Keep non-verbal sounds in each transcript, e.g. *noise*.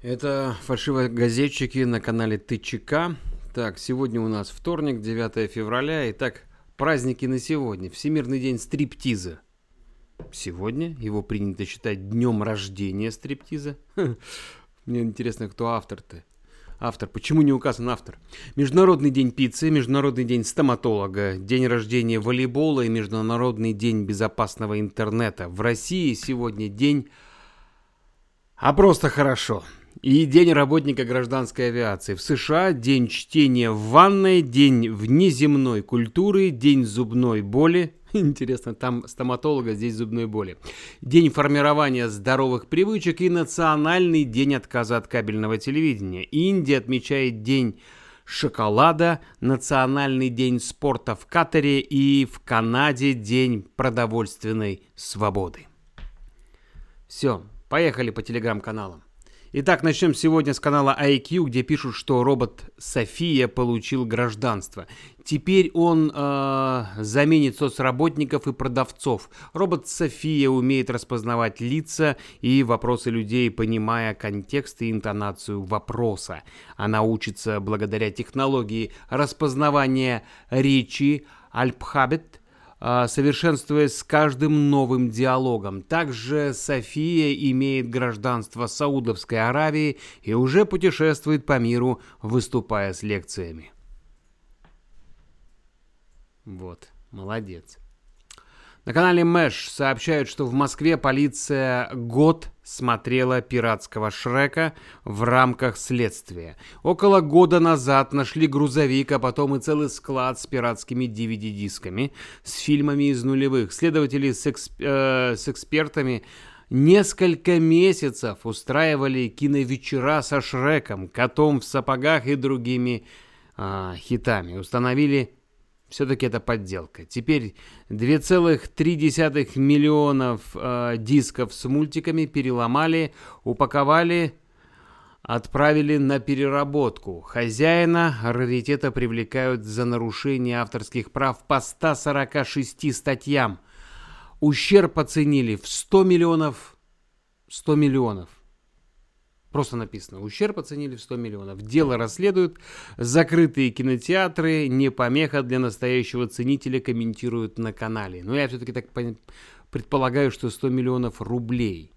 Это фальшивые газетчики на канале ТЧК. Так, сегодня у нас вторник, 9 февраля. Итак, праздники на сегодня. Всемирный день стриптиза. Сегодня его принято считать днем рождения стриптиза. Мне интересно, кто автор-то. Автор. Почему не указан автор? Международный день пиццы, Международный день стоматолога, день рождения волейбола и Международный день безопасного интернета. В России сегодня день... А просто хорошо. И День работника гражданской авиации. В США День чтения в ванной, День внеземной культуры, День зубной боли. *laughs* Интересно, там стоматолога, здесь зубной боли. День формирования здоровых привычек и Национальный день отказа от кабельного телевидения. Индия отмечает День шоколада, Национальный день спорта в Катаре и в Канаде День продовольственной свободы. Все, поехали по телеграм-каналам. Итак, начнем сегодня с канала IQ, где пишут, что робот София получил гражданство. Теперь он э, заменит соцработников и продавцов. Робот София умеет распознавать лица и вопросы людей, понимая контекст и интонацию вопроса. Она учится благодаря технологии распознавания речи Альпхабет а, совершенствуясь с каждым новым диалогом. Также София имеет гражданство Саудовской Аравии и уже путешествует по миру, выступая с лекциями. Вот, молодец. На канале Мэш сообщают, что в Москве полиция год смотрела пиратского Шрека в рамках следствия. Около года назад нашли грузовик, а потом и целый склад с пиратскими DVD-дисками с фильмами из нулевых. Следователи с, эксп... э, с экспертами несколько месяцев устраивали киновечера со Шреком, котом в сапогах и другими э, хитами. Установили все-таки это подделка. Теперь 2,3 миллионов э, дисков с мультиками переломали, упаковали, отправили на переработку. Хозяина раритета привлекают за нарушение авторских прав по 146 статьям. Ущерб оценили в 100 миллионов. 100 миллионов. Просто написано. Ущерб оценили в 100 миллионов. Дело расследуют. Закрытые кинотеатры. Не помеха для настоящего ценителя комментируют на канале. Но я все-таки так предполагаю, что 100 миллионов рублей.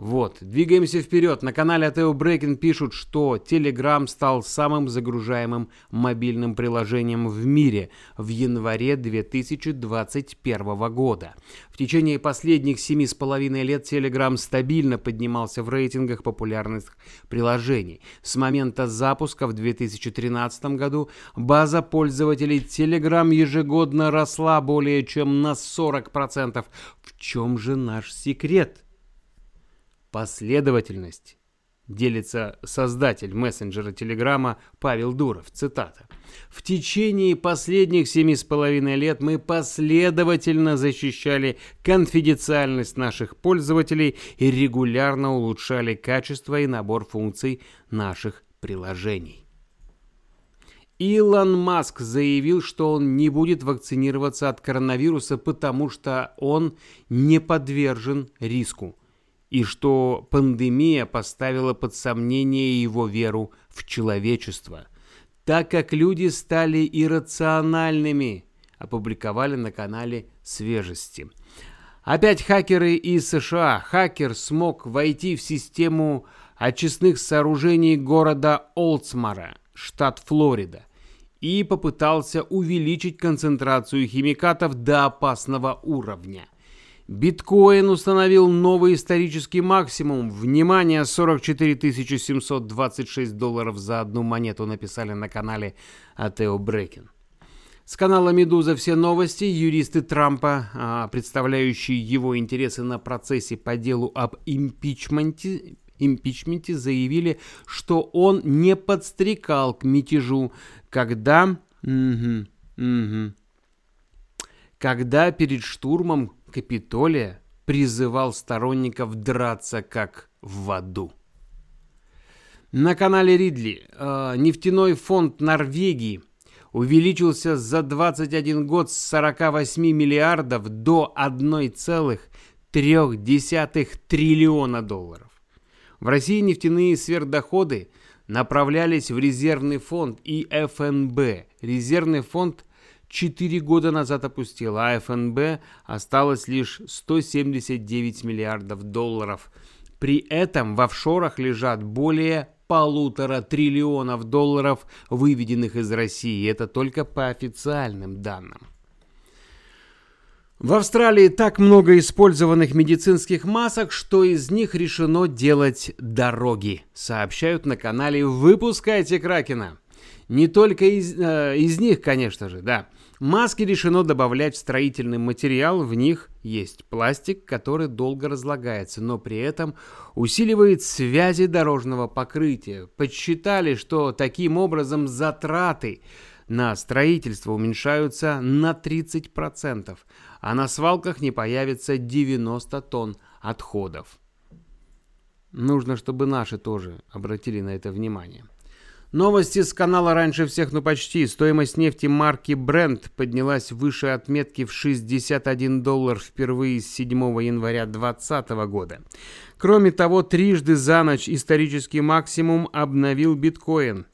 Вот, двигаемся вперед. На канале Атео Брейкин пишут, что Telegram стал самым загружаемым мобильным приложением в мире в январе 2021 года. В течение последних семи с половиной лет Telegram стабильно поднимался в рейтингах популярных приложений. С момента запуска в 2013 году база пользователей Telegram ежегодно росла более чем на 40%. В чем же наш секрет? Последовательность, делится создатель мессенджера Телеграма Павел Дуров, цитата. В течение последних семи с половиной лет мы последовательно защищали конфиденциальность наших пользователей и регулярно улучшали качество и набор функций наших приложений. Илон Маск заявил, что он не будет вакцинироваться от коронавируса, потому что он не подвержен риску и что пандемия поставила под сомнение его веру в человечество, так как люди стали иррациональными, опубликовали на канале «Свежести». Опять хакеры из США. Хакер смог войти в систему очистных сооружений города Олдсмара, штат Флорида, и попытался увеличить концентрацию химикатов до опасного уровня – Биткоин установил новый исторический максимум. Внимание, 44 726 долларов за одну монету написали на канале Атео Брекин. С канала «Медуза» все новости. Юристы Трампа, а, представляющие его интересы на процессе по делу об импичменте, импичменте, заявили, что он не подстрекал к мятежу, когда... Угу, угу, когда перед штурмом Капитолия призывал сторонников драться как в аду. На канале Ридли э, нефтяной фонд Норвегии увеличился за 21 год с 48 миллиардов до 1,3 триллиона долларов. В России нефтяные сверхдоходы направлялись в резервный фонд и ФНБ. Резервный фонд 4 года назад опустил, а ФНБ осталось лишь 179 миллиардов долларов. При этом в офшорах лежат более полутора триллионов долларов, выведенных из России. Это только по официальным данным. В Австралии так много использованных медицинских масок, что из них решено делать дороги, сообщают на канале «Выпускайте Кракена». Не только из, э, из них, конечно же, да. Маски решено добавлять в строительный материал, в них есть пластик, который долго разлагается, но при этом усиливает связи дорожного покрытия. Подсчитали, что таким образом затраты на строительство уменьшаются на 30%, а на свалках не появится 90 тонн отходов. Нужно, чтобы наши тоже обратили на это внимание. Новости с канала раньше всех, ну почти. Стоимость нефти марки Brent поднялась выше отметки в 61 доллар впервые с 7 января 2020 года. Кроме того, трижды за ночь исторический максимум обновил биткоин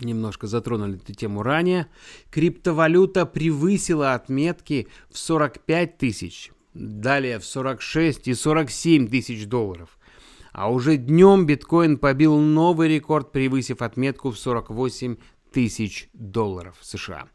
немножко затронули эту тему ранее, криптовалюта превысила отметки в 45 тысяч, далее в 46 и 47 тысяч долларов. А уже днем биткоин побил новый рекорд, превысив отметку в 48 тысяч долларов США.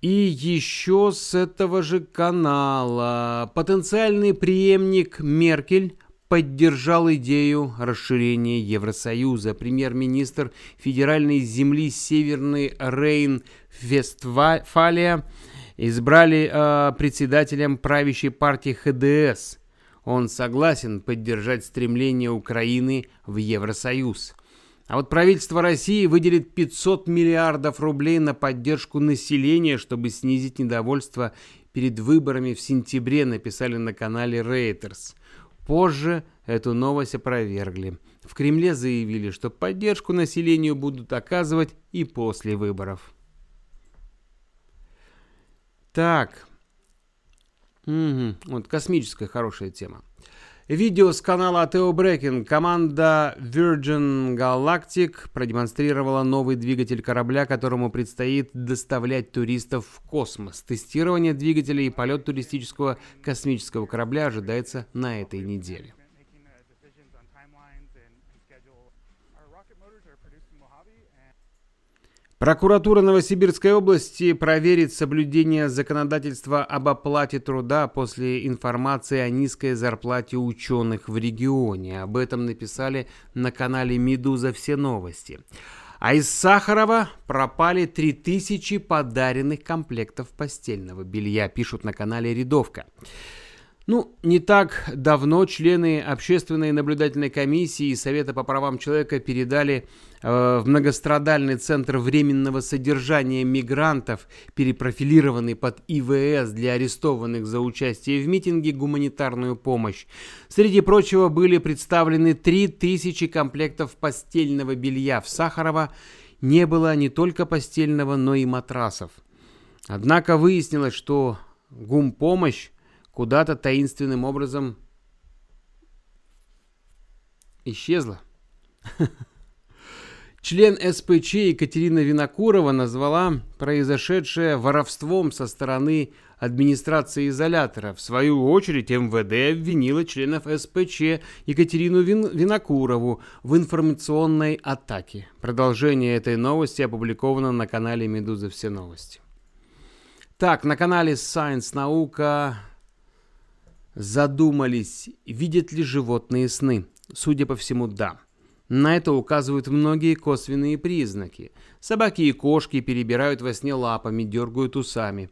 И еще с этого же канала потенциальный преемник Меркель поддержал идею расширения Евросоюза. Премьер-министр федеральной земли Северный Рейн-Вестфалия избрали э, председателем правящей партии ХДС. Он согласен поддержать стремление Украины в Евросоюз. А вот правительство России выделит 500 миллиардов рублей на поддержку населения, чтобы снизить недовольство перед выборами в сентябре, написали на канале Reuters. Позже эту новость опровергли. В Кремле заявили, что поддержку населению будут оказывать и после выборов. Так. Угу. Вот космическая хорошая тема. Видео с канала Theo Breaking. Команда Virgin Galactic продемонстрировала новый двигатель корабля, которому предстоит доставлять туристов в космос. Тестирование двигателя и полет туристического космического корабля ожидается на этой неделе. Прокуратура Новосибирской области проверит соблюдение законодательства об оплате труда после информации о низкой зарплате ученых в регионе. Об этом написали на канале «Медуза. Все новости». А из Сахарова пропали 3000 подаренных комплектов постельного белья, пишут на канале «Рядовка». Ну, не так давно члены общественной наблюдательной комиссии и Совета по правам человека передали э, в многострадальный центр временного содержания мигрантов, перепрофилированный под ИВС для арестованных за участие в митинге, гуманитарную помощь. Среди прочего были представлены 3000 комплектов постельного белья. В Сахарова не было не только постельного, но и матрасов. Однако выяснилось, что гумпомощь куда-то таинственным образом исчезла. *laughs* Член СПЧ Екатерина Винокурова назвала произошедшее воровством со стороны администрации изолятора. В свою очередь МВД обвинила членов СПЧ Екатерину Вин Винокурову в информационной атаке. Продолжение этой новости опубликовано на канале «Медуза. Все новости». Так, на канале Science Наука Задумались, видят ли животные сны? Судя по всему, да. На это указывают многие косвенные признаки. Собаки и кошки перебирают во сне лапами, дергают усами.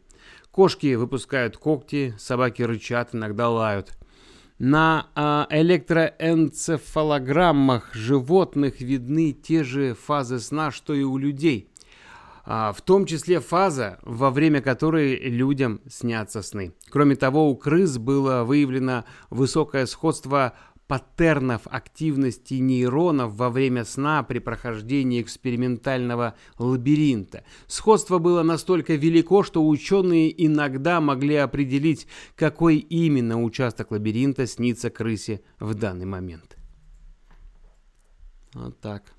Кошки выпускают когти, собаки рычат, иногда лают. На а, электроэнцефалограммах животных видны те же фазы сна, что и у людей – в том числе фаза, во время которой людям снятся сны. Кроме того, у крыс было выявлено высокое сходство паттернов активности нейронов во время сна при прохождении экспериментального лабиринта. Сходство было настолько велико, что ученые иногда могли определить, какой именно участок лабиринта снится крысе в данный момент. Вот так.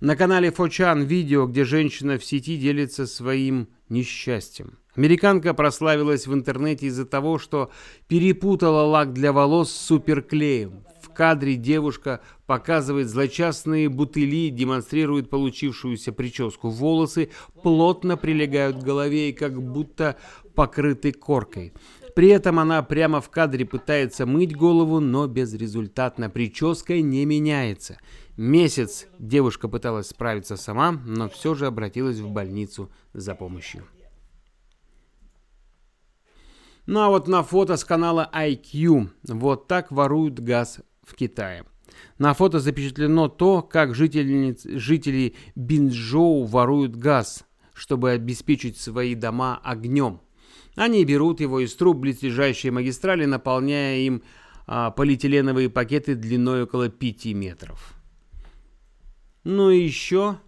На канале Фочан видео, где женщина в сети делится своим несчастьем. Американка прославилась в интернете из-за того, что перепутала лак для волос с суперклеем. В кадре девушка показывает злочастные бутыли, демонстрирует получившуюся прическу. Волосы плотно прилегают к голове и как будто покрыты коркой. При этом она прямо в кадре пытается мыть голову, но безрезультатно. Прическа не меняется. Месяц девушка пыталась справиться сама, но все же обратилась в больницу за помощью. Ну а вот на фото с канала IQ вот так воруют газ в Китае. На фото запечатлено то, как жители Бинчжоу воруют газ, чтобы обеспечить свои дома огнем. Они берут его из труб близлежащей магистрали, наполняя им а, полиэтиленовые пакеты длиной около 5 метров. Ну и еще,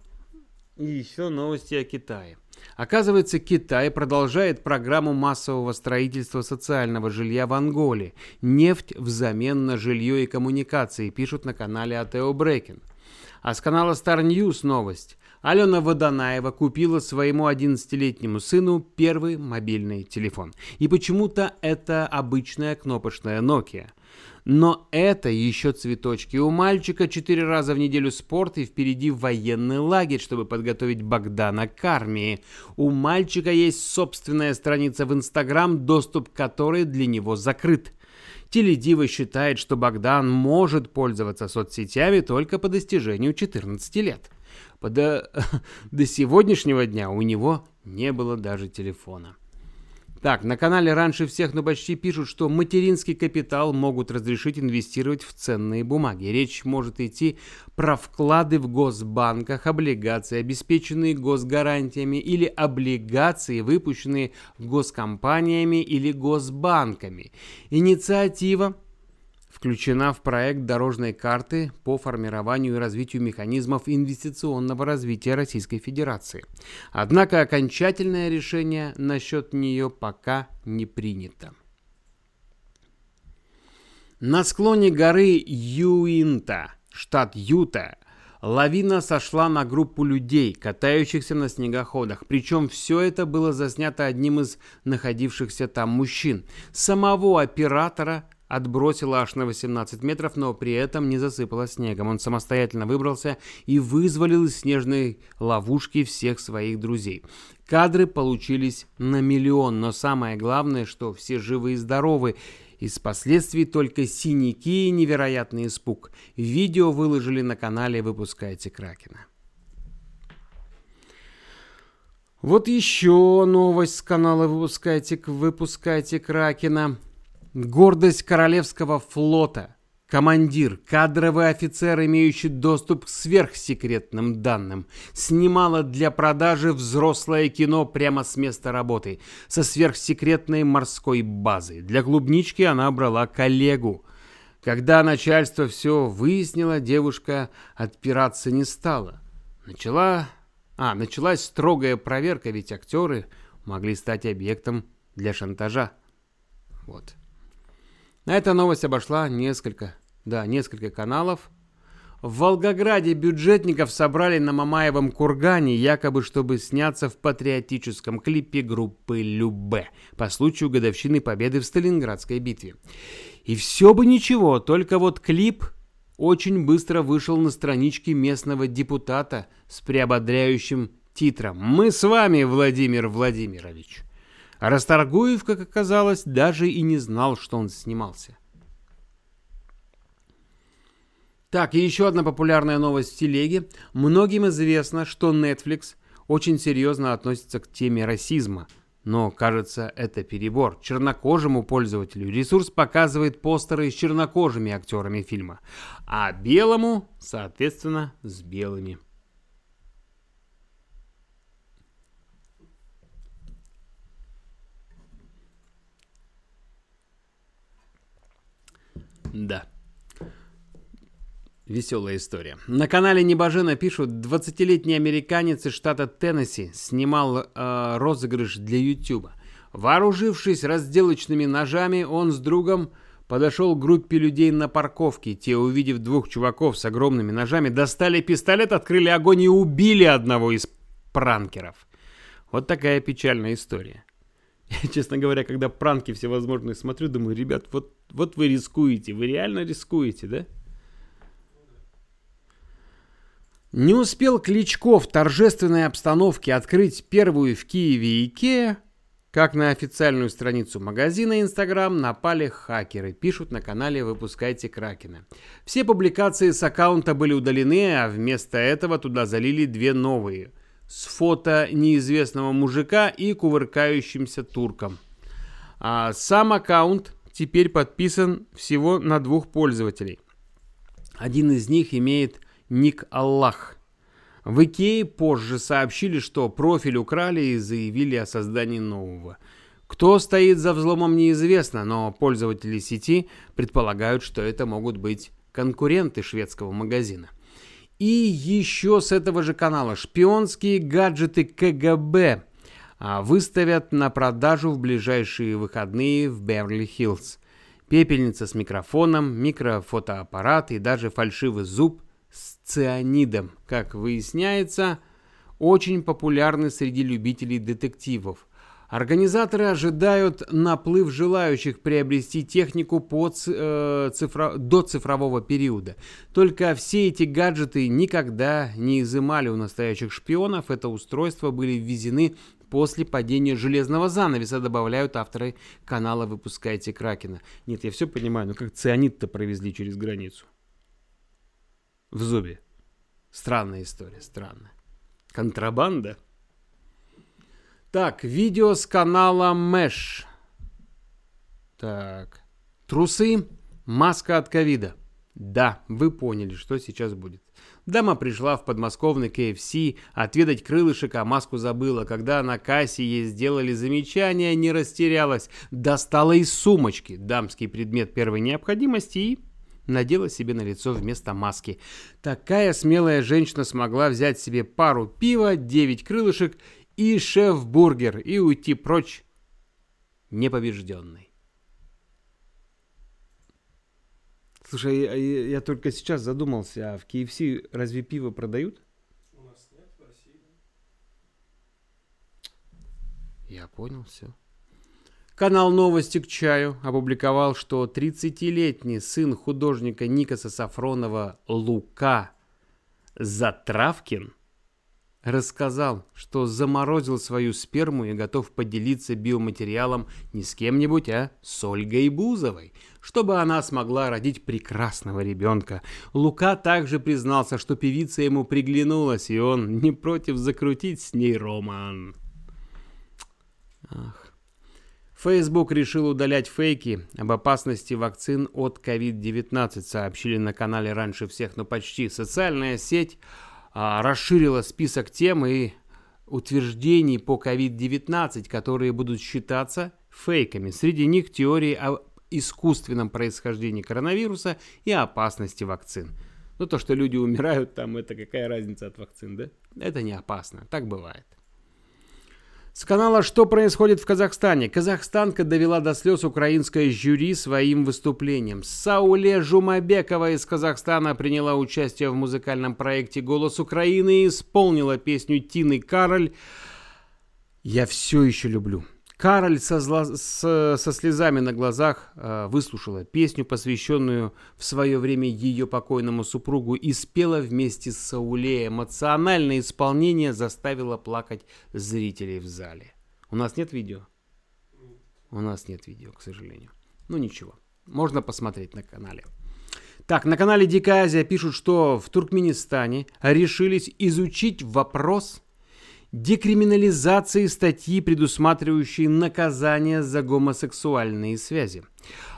и еще новости о Китае. Оказывается, Китай продолжает программу массового строительства социального жилья в Анголе. Нефть взамен на жилье и коммуникации, пишут на канале Атео Брекин. А с канала Star News новость. Алена Водонаева купила своему 11-летнему сыну первый мобильный телефон. И почему-то это обычная кнопочная Nokia. Но это еще цветочки. У мальчика четыре раза в неделю спорт и впереди военный лагерь, чтобы подготовить Богдана к армии. У мальчика есть собственная страница в Инстаграм, доступ к которой для него закрыт. Теледива считает, что Богдан может пользоваться соцсетями только по достижению 14 лет. До, *laughs* до сегодняшнего дня у него не было даже телефона. Так, на канале раньше всех, но почти пишут, что материнский капитал могут разрешить инвестировать в ценные бумаги. Речь может идти про вклады в госбанках, облигации, обеспеченные госгарантиями или облигации, выпущенные госкомпаниями или госбанками. Инициатива включена в проект дорожной карты по формированию и развитию механизмов инвестиционного развития Российской Федерации. Однако окончательное решение насчет нее пока не принято. На склоне горы Юинта, штат Юта, Лавина сошла на группу людей, катающихся на снегоходах. Причем все это было заснято одним из находившихся там мужчин. Самого оператора отбросило аж на 18 метров, но при этом не засыпало снегом. Он самостоятельно выбрался и вызволил из снежной ловушки всех своих друзей. Кадры получились на миллион, но самое главное, что все живы и здоровы. Из последствий только синяки и невероятный испуг. Видео выложили на канале «Выпускайте Кракена». Вот еще новость с канала «Выпускайте, выпускайте Кракена». Гордость Королевского флота. Командир, кадровый офицер, имеющий доступ к сверхсекретным данным, снимала для продажи взрослое кино прямо с места работы, со сверхсекретной морской базы. Для клубнички она брала коллегу. Когда начальство все выяснило, девушка отпираться не стала. Начала... А, началась строгая проверка, ведь актеры могли стать объектом для шантажа. Вот. Эта новость обошла несколько, да, несколько каналов. В Волгограде бюджетников собрали на Мамаевом кургане, якобы чтобы сняться в патриотическом клипе группы Любе по случаю годовщины победы в Сталинградской битве. И все бы ничего, только вот клип очень быстро вышел на страничке местного депутата с приободряющим титром «Мы с вами, Владимир Владимирович». А Расторгуев, как оказалось, даже и не знал, что он снимался. Так, и еще одна популярная новость в телеге. Многим известно, что Netflix очень серьезно относится к теме расизма. Но, кажется, это перебор. Чернокожему пользователю ресурс показывает постеры с чернокожими актерами фильма, а белому, соответственно, с белыми. Да. Веселая история. На канале Небожена пишут, 20-летний американец из штата Теннесси снимал э, розыгрыш для YouTube. Вооружившись разделочными ножами, он с другом подошел к группе людей на парковке. Те, увидев двух чуваков с огромными ножами, достали пистолет, открыли огонь и убили одного из пранкеров. Вот такая печальная история. Честно говоря, когда пранки всевозможные смотрю, думаю, ребят, вот, вот вы рискуете, вы реально рискуете, да? Не успел Кличко в торжественной обстановке открыть первую в Киеве Икеа, как на официальную страницу магазина Instagram напали хакеры, пишут на канале «Выпускайте Кракена». Все публикации с аккаунта были удалены, а вместо этого туда залили две новые – с фото неизвестного мужика и кувыркающимся турком. А сам аккаунт теперь подписан всего на двух пользователей. Один из них имеет ник Аллах. В Икее позже сообщили, что профиль украли и заявили о создании нового. Кто стоит за взломом неизвестно, но пользователи сети предполагают, что это могут быть конкуренты шведского магазина. И еще с этого же канала. Шпионские гаджеты КГБ а, выставят на продажу в ближайшие выходные в Беверли-Хиллз. Пепельница с микрофоном, микрофотоаппарат и даже фальшивый зуб с цианидом, как выясняется, очень популярны среди любителей детективов – Организаторы ожидают наплыв желающих приобрести технику по э, цифро... до цифрового периода. Только все эти гаджеты никогда не изымали у настоящих шпионов. Это устройства были ввезены после падения железного занавеса, добавляют авторы канала «Выпускайте Кракена». Нет, я все понимаю, но как цианид-то провезли через границу? В зубе. Странная история, странная. Контрабанда? Так, видео с канала Мэш. Так. Трусы, маска от ковида. Да, вы поняли, что сейчас будет. Дама пришла в подмосковный KFC отведать крылышек, а маску забыла. Когда на кассе ей сделали замечание, не растерялась. Достала из сумочки дамский предмет первой необходимости и надела себе на лицо вместо маски. Такая смелая женщина смогла взять себе пару пива, 9 крылышек и шеф-бургер, и уйти прочь непобежденный. Слушай, я, я, я только сейчас задумался, а в KFC разве пиво продают? У нас нет в России. Я понял, все. Канал «Новости к чаю» опубликовал, что 30-летний сын художника Никаса Сафронова Лука Затравкин – рассказал, что заморозил свою сперму и готов поделиться биоматериалом не с кем-нибудь, а с Ольгой Бузовой, чтобы она смогла родить прекрасного ребенка. Лука также признался, что певица ему приглянулась, и он не против закрутить с ней роман. Ах. Facebook решил удалять фейки об опасности вакцин от COVID-19, сообщили на канале раньше всех, но почти. Социальная сеть расширила список тем и утверждений по COVID-19, которые будут считаться фейками. Среди них теории о искусственном происхождении коронавируса и опасности вакцин. Ну, то, что люди умирают там, это какая разница от вакцин, да? Это не опасно, так бывает. С канала «Что происходит в Казахстане?» Казахстанка довела до слез украинское жюри своим выступлением. Сауле Жумабекова из Казахстана приняла участие в музыкальном проекте «Голос Украины» и исполнила песню Тины Кароль «Я все еще люблю». Кароль со, зла, с, со слезами на глазах э, выслушала песню, посвященную в свое время ее покойному супругу, и спела вместе с Сауле. Эмоциональное исполнение заставило плакать зрителей в зале. У нас нет видео? У нас нет видео, к сожалению. Ну ничего, можно посмотреть на канале. Так, на канале Дикая Азия пишут, что в Туркменистане решились изучить вопрос декриминализации статьи, предусматривающей наказание за гомосексуальные связи.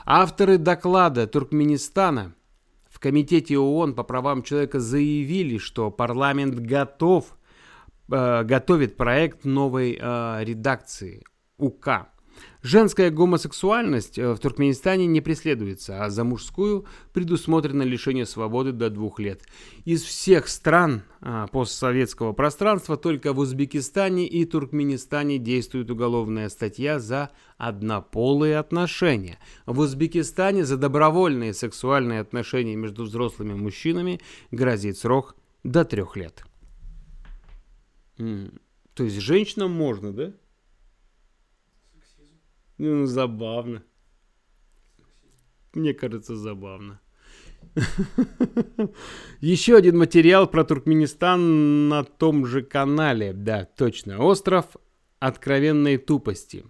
Авторы доклада Туркменистана в Комитете ООН по правам человека заявили, что парламент готов, э, готовит проект новой э, редакции УК. Женская гомосексуальность э, в Туркменистане не преследуется, а за мужскую предусмотрено лишение свободы до двух лет. Из всех стран а, постсоветского пространства только в Узбекистане и Туркменистане действует уголовная статья за однополые отношения. В Узбекистане за добровольные сексуальные отношения между взрослыми мужчинами грозит срок до трех лет. То есть женщинам можно, да? Ну, забавно. Мне кажется, забавно. *laughs* Еще один материал про Туркменистан на том же канале. Да, точно. Остров откровенной тупости.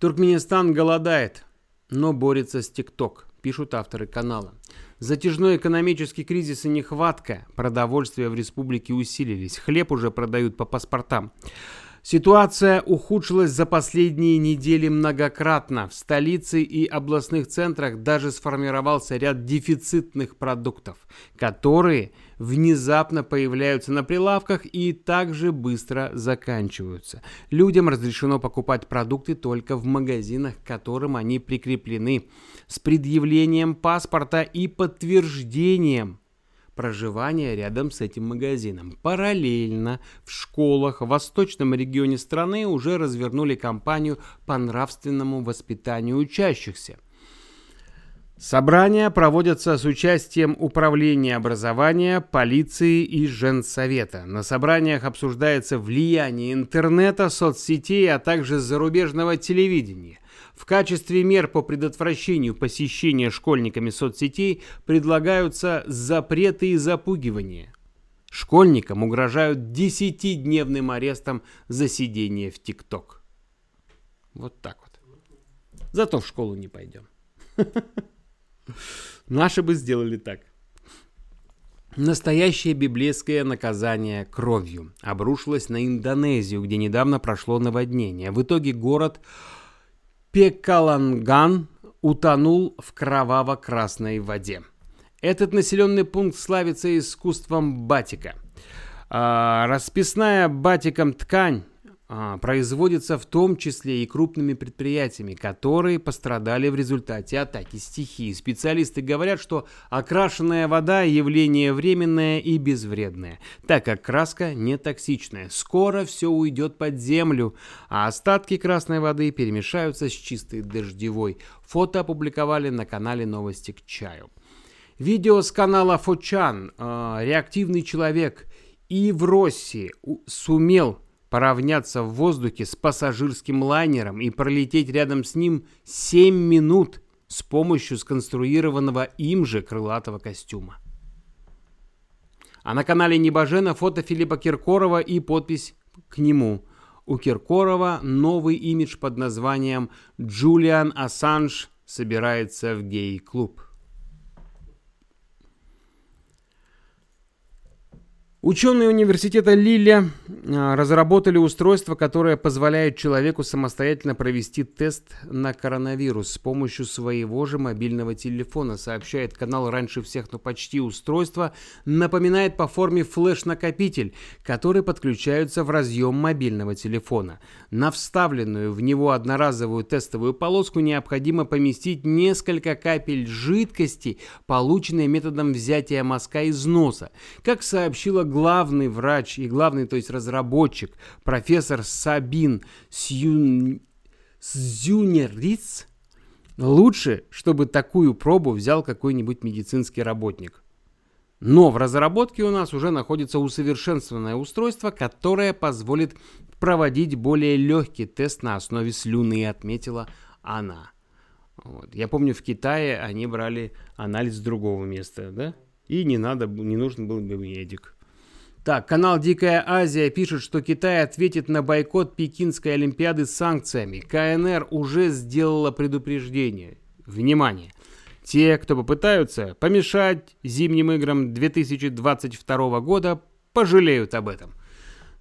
Туркменистан голодает, но борется с ТикТок, пишут авторы канала. Затяжной экономический кризис и нехватка продовольствия в республике усилились. Хлеб уже продают по паспортам. Ситуация ухудшилась за последние недели многократно. В столице и областных центрах даже сформировался ряд дефицитных продуктов, которые внезапно появляются на прилавках и также быстро заканчиваются. Людям разрешено покупать продукты только в магазинах, к которым они прикреплены, с предъявлением паспорта и подтверждением проживания рядом с этим магазином. Параллельно в школах в восточном регионе страны уже развернули кампанию по нравственному воспитанию учащихся. Собрания проводятся с участием Управления образования, полиции и Женсовета. На собраниях обсуждается влияние интернета, соцсетей, а также зарубежного телевидения. В качестве мер по предотвращению посещения школьниками соцсетей предлагаются запреты и запугивания. Школьникам угрожают десятидневным арестом за сидение в ТикТок. Вот так вот. Зато в школу не пойдем. *laughs* Наши бы сделали так. Настоящее библейское наказание кровью обрушилось на Индонезию, где недавно прошло наводнение. В итоге город Пекаланган утонул в кроваво-красной воде. Этот населенный пункт славится искусством батика. А, расписная батиком ткань производится в том числе и крупными предприятиями, которые пострадали в результате атаки стихии. Специалисты говорят, что окрашенная вода – явление временное и безвредное, так как краска не токсичная. Скоро все уйдет под землю, а остатки красной воды перемешаются с чистой дождевой. Фото опубликовали на канале «Новости к чаю». Видео с канала Фочан э, «Реактивный человек» и в России сумел поравняться в воздухе с пассажирским лайнером и пролететь рядом с ним 7 минут с помощью сконструированного им же крылатого костюма. А на канале Небожена фото Филиппа Киркорова и подпись к нему. У Киркорова новый имидж под названием «Джулиан Ассанж собирается в гей-клуб». Ученые университета Лиля а, разработали устройство, которое позволяет человеку самостоятельно провести тест на коронавирус с помощью своего же мобильного телефона, сообщает канал «Раньше всех, но почти» устройство, напоминает по форме флеш-накопитель, который подключается в разъем мобильного телефона. На вставленную в него одноразовую тестовую полоску необходимо поместить несколько капель жидкости, полученной методом взятия мазка из носа. Как сообщила главный врач и главный, то есть разработчик, профессор Сабин Сюн... Зюнериц, лучше, чтобы такую пробу взял какой-нибудь медицинский работник. Но в разработке у нас уже находится усовершенствованное устройство, которое позволит проводить более легкий тест на основе слюны, отметила она. Вот. Я помню, в Китае они брали анализ с другого места, да? И не надо, не нужен был бы медик. Так, канал Дикая Азия пишет, что Китай ответит на бойкот Пекинской Олимпиады санкциями. КНР уже сделала предупреждение. Внимание! Те, кто попытаются помешать зимним играм 2022 года, пожалеют об этом.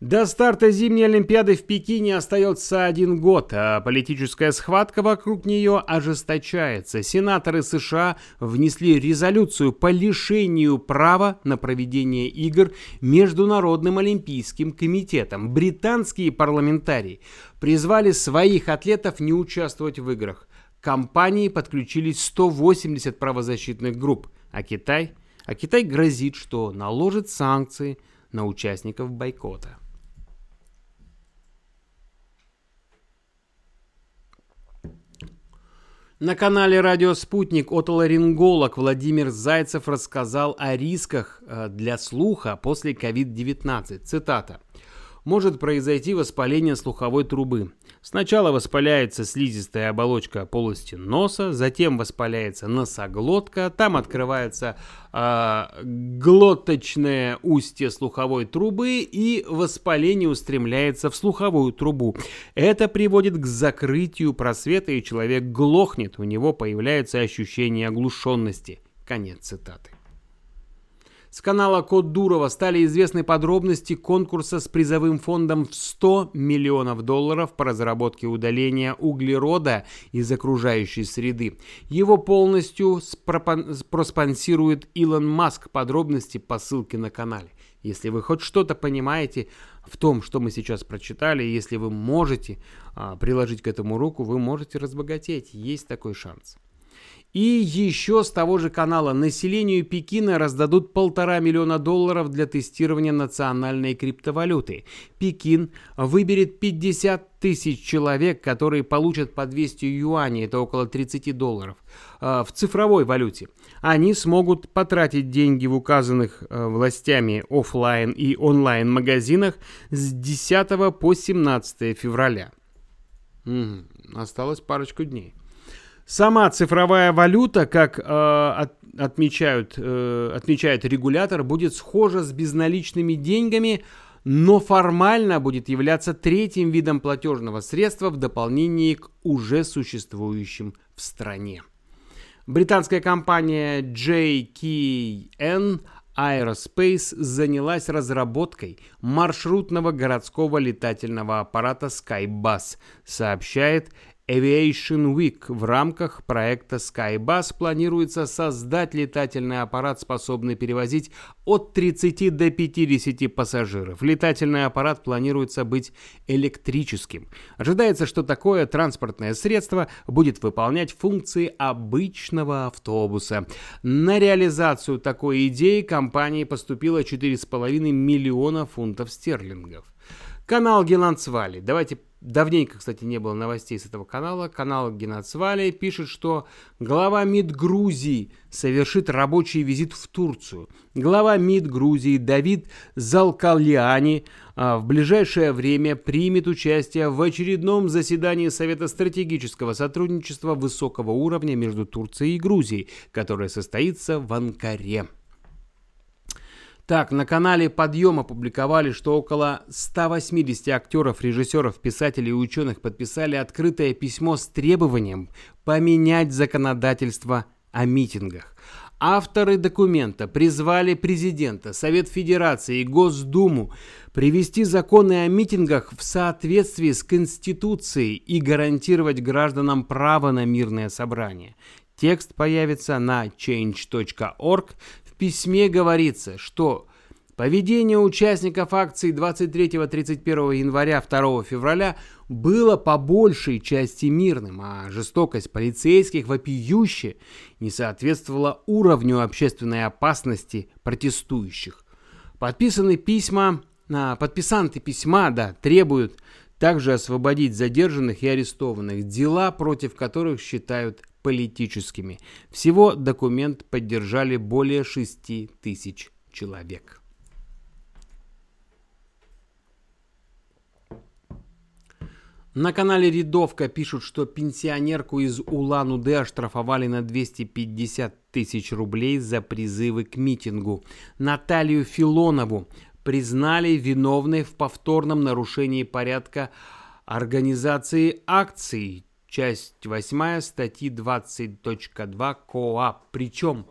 До старта зимней Олимпиады в Пекине остается один год, а политическая схватка вокруг нее ожесточается. Сенаторы США внесли резолюцию по лишению права на проведение игр Международным Олимпийским комитетом. Британские парламентарии призвали своих атлетов не участвовать в играх. К компании подключились 180 правозащитных групп, а Китай, а Китай грозит, что наложит санкции на участников бойкота. На канале «Радио Спутник» отоларинголог Владимир Зайцев рассказал о рисках э, для слуха после COVID-19. Цитата может произойти воспаление слуховой трубы. Сначала воспаляется слизистая оболочка полости носа, затем воспаляется носоглотка, там открывается э, глоточное устье слуховой трубы и воспаление устремляется в слуховую трубу. Это приводит к закрытию просвета и человек глохнет, у него появляется ощущение оглушенности. Конец цитаты. С канала Код Дурова стали известны подробности конкурса с призовым фондом в 100 миллионов долларов по разработке удаления углерода из окружающей среды. Его полностью проспонсирует Илон Маск. Подробности по ссылке на канале. Если вы хоть что-то понимаете в том, что мы сейчас прочитали, если вы можете а, приложить к этому руку, вы можете разбогатеть. Есть такой шанс. И еще с того же канала населению Пекина раздадут полтора миллиона долларов для тестирования национальной криптовалюты. Пекин выберет 50 тысяч человек, которые получат по 200 юаней, это около 30 долларов, э, в цифровой валюте. Они смогут потратить деньги в указанных э, властями офлайн и онлайн магазинах с 10 по 17 февраля. Угу. Осталось парочку дней. Сама цифровая валюта, как э, от, отмечают, э, отмечает регулятор, будет схожа с безналичными деньгами, но формально будет являться третьим видом платежного средства в дополнении к уже существующим в стране. Британская компания JKN Aerospace занялась разработкой маршрутного городского летательного аппарата Skybus, сообщает Aviation Week в рамках проекта Skybus планируется создать летательный аппарат, способный перевозить от 30 до 50 пассажиров. Летательный аппарат планируется быть электрическим. Ожидается, что такое транспортное средство будет выполнять функции обычного автобуса. На реализацию такой идеи компании поступило 4,5 миллиона фунтов стерлингов. Канал Геландсвали. Давайте Давненько, кстати, не было новостей с этого канала. Канал Генацвали пишет, что глава МИД Грузии совершит рабочий визит в Турцию. Глава МИД Грузии Давид Залкалиани а, в ближайшее время примет участие в очередном заседании Совета стратегического сотрудничества высокого уровня между Турцией и Грузией, которое состоится в Анкаре. Так, на канале «Подъем» опубликовали, что около 180 актеров, режиссеров, писателей и ученых подписали открытое письмо с требованием поменять законодательство о митингах. Авторы документа призвали президента, Совет Федерации и Госдуму привести законы о митингах в соответствии с Конституцией и гарантировать гражданам право на мирное собрание. Текст появится на change.org письме говорится, что поведение участников акции 23-31 января 2 февраля было по большей части мирным, а жестокость полицейских вопиюще не соответствовала уровню общественной опасности протестующих. Подписаны письма, а, подписанты письма, да, требуют также освободить задержанных и арестованных, дела против которых считают политическими. Всего документ поддержали более 6 тысяч человек. На канале Рядовка пишут, что пенсионерку из Улан-Удэ оштрафовали на 250 тысяч рублей за призывы к митингу. Наталью Филонову признали виновной в повторном нарушении порядка организации акций Часть 8 статьи 20.2 КОАП. Причем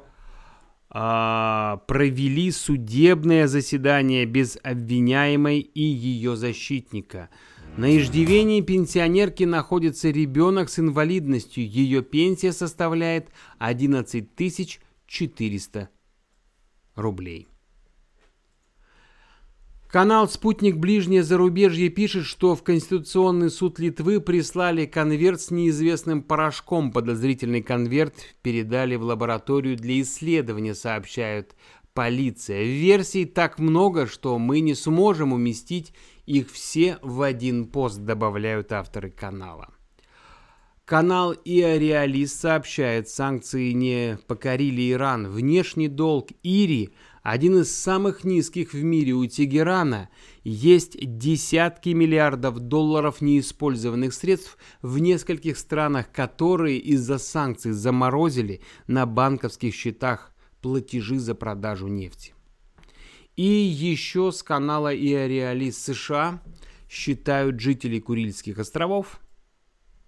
а, провели судебное заседание без обвиняемой и ее защитника. На иждивении пенсионерки находится ребенок с инвалидностью. Ее пенсия составляет 11 400 рублей. Канал «Спутник Ближнее зарубежье» пишет, что в Конституционный суд Литвы прислали конверт с неизвестным порошком. Подозрительный конверт передали в лабораторию для исследования, сообщают полиция. Версий так много, что мы не сможем уместить их все в один пост, добавляют авторы канала. Канал Иореалист сообщает, санкции не покорили Иран. Внешний долг Ири – один из самых низких в мире у Тегерана, есть десятки миллиардов долларов неиспользованных средств в нескольких странах, которые из-за санкций заморозили на банковских счетах платежи за продажу нефти. И еще с канала Иореалис США считают жителей Курильских островов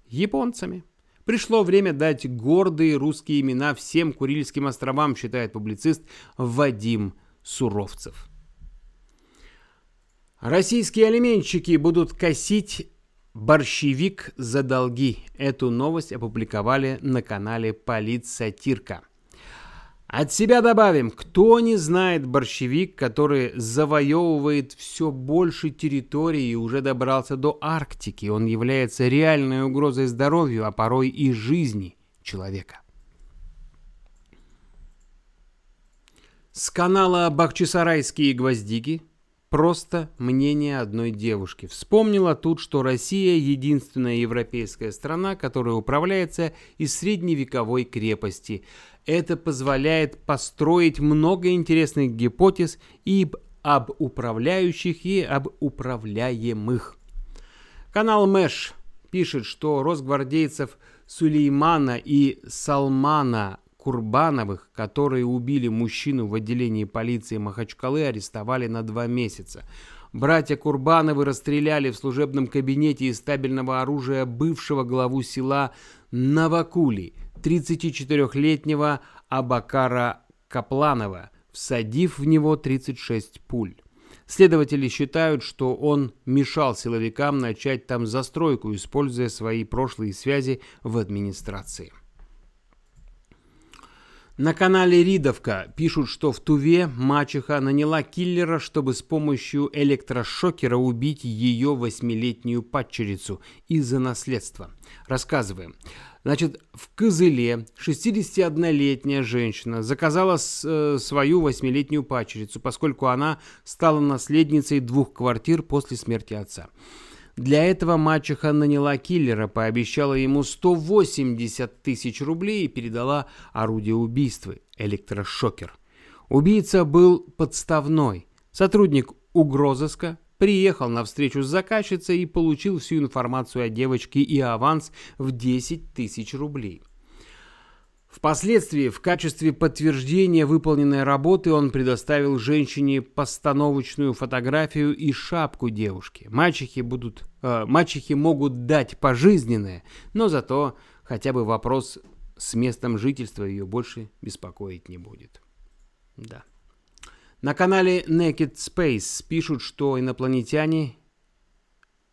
японцами. Пришло время дать гордые русские имена всем Курильским островам, считает публицист Вадим Суровцев. Российские алименщики будут косить борщевик за долги. Эту новость опубликовали на канале Политсатирка. От себя добавим, кто не знает борщевик, который завоевывает все больше территории и уже добрался до Арктики. Он является реальной угрозой здоровью, а порой и жизни человека. С канала «Бахчисарайские гвоздики» просто мнение одной девушки. Вспомнила тут, что Россия единственная европейская страна, которая управляется из средневековой крепости – это позволяет построить много интересных гипотез и об управляющих, и об управляемых. Канал Мэш пишет, что росгвардейцев Сулеймана и Салмана Курбановых, которые убили мужчину в отделении полиции Махачкалы, арестовали на два месяца. Братья Курбановы расстреляли в служебном кабинете из стабильного оружия бывшего главу села Новокули – 34-летнего Абакара Капланова, всадив в него 36 пуль. Следователи считают, что он мешал силовикам начать там застройку, используя свои прошлые связи в администрации. На канале Ридовка пишут, что в Туве мачеха наняла киллера, чтобы с помощью электрошокера убить ее восьмилетнюю падчерицу из-за наследства. Рассказываем. Значит, в Кызыле 61-летняя женщина заказала с, э, свою восьмилетнюю пачерицу, поскольку она стала наследницей двух квартир после смерти отца. Для этого мачеха наняла киллера, пообещала ему 180 тысяч рублей и передала орудие убийства – электрошокер. Убийца был подставной, сотрудник угрозыска, приехал на встречу с заказчицей и получил всю информацию о девочке и аванс в 10 тысяч рублей. Впоследствии в качестве подтверждения выполненной работы он предоставил женщине постановочную фотографию и шапку девушки. Мачехи, будут, э, мачехи могут дать пожизненное, но зато хотя бы вопрос с местом жительства ее больше беспокоить не будет. Да. На канале Naked Space пишут, что инопланетяне...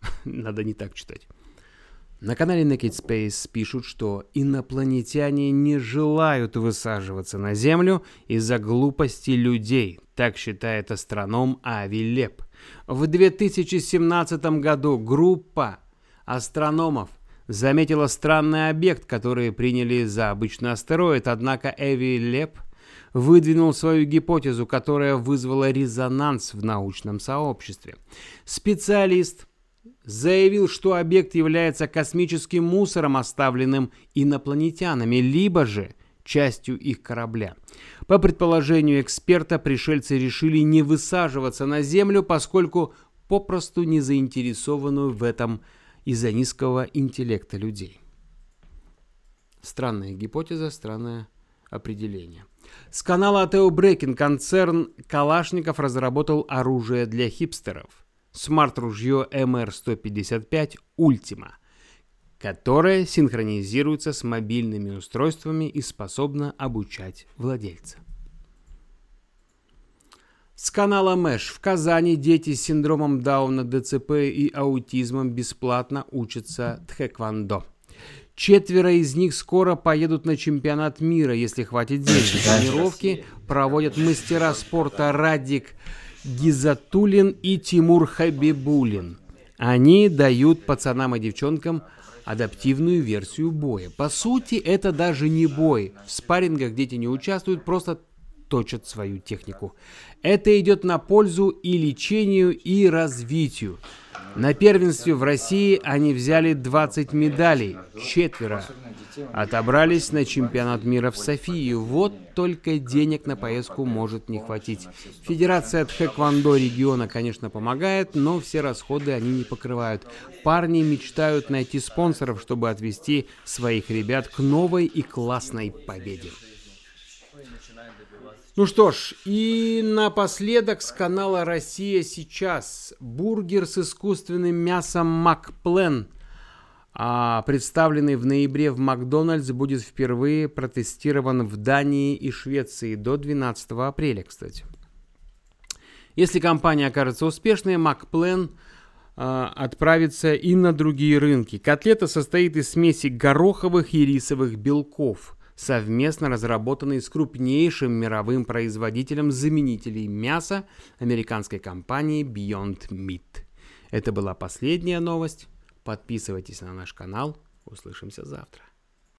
*laughs* Надо не так читать. На канале Naked Space пишут, что инопланетяне не желают высаживаться на Землю из-за глупости людей, так считает астроном Ави Леп. В 2017 году группа астрономов заметила странный объект, который приняли за обычный астероид, однако Эви Леп – выдвинул свою гипотезу, которая вызвала резонанс в научном сообществе. Специалист заявил, что объект является космическим мусором, оставленным инопланетянами, либо же частью их корабля. По предположению эксперта, пришельцы решили не высаживаться на Землю, поскольку попросту не заинтересованы в этом из-за низкого интеллекта людей. Странная гипотеза, странное определение. С канала Атео Брекин концерн Калашников разработал оружие для хипстеров. Смарт-ружье МР-155 Ультима, которое синхронизируется с мобильными устройствами и способно обучать владельца. С канала Мэш в Казани дети с синдромом Дауна, ДЦП и аутизмом бесплатно учатся тхэквондо. Четверо из них скоро поедут на чемпионат мира, если хватит денег. Тренировки проводят мастера спорта Радик Гизатулин и Тимур Хабибулин. Они дают пацанам и девчонкам адаптивную версию боя. По сути, это даже не бой. В спаррингах дети не участвуют, просто точат свою технику. Это идет на пользу и лечению, и развитию. На первенстве в России они взяли 20 медалей, четверо. Отобрались на чемпионат мира в Софии. Вот только денег на поездку может не хватить. Федерация Тхэквондо региона, конечно, помогает, но все расходы они не покрывают. Парни мечтают найти спонсоров, чтобы отвести своих ребят к новой и классной победе. Ну что ж, и напоследок с канала «Россия сейчас». Бургер с искусственным мясом «Макплен», а, представленный в ноябре в Макдональдс, будет впервые протестирован в Дании и Швеции до 12 апреля, кстати. Если компания окажется успешной, «Макплен» а, отправится и на другие рынки. Котлета состоит из смеси гороховых и рисовых белков – совместно разработанный с крупнейшим мировым производителем заменителей мяса американской компании Beyond Meat. Это была последняя новость. Подписывайтесь на наш канал. Услышимся завтра.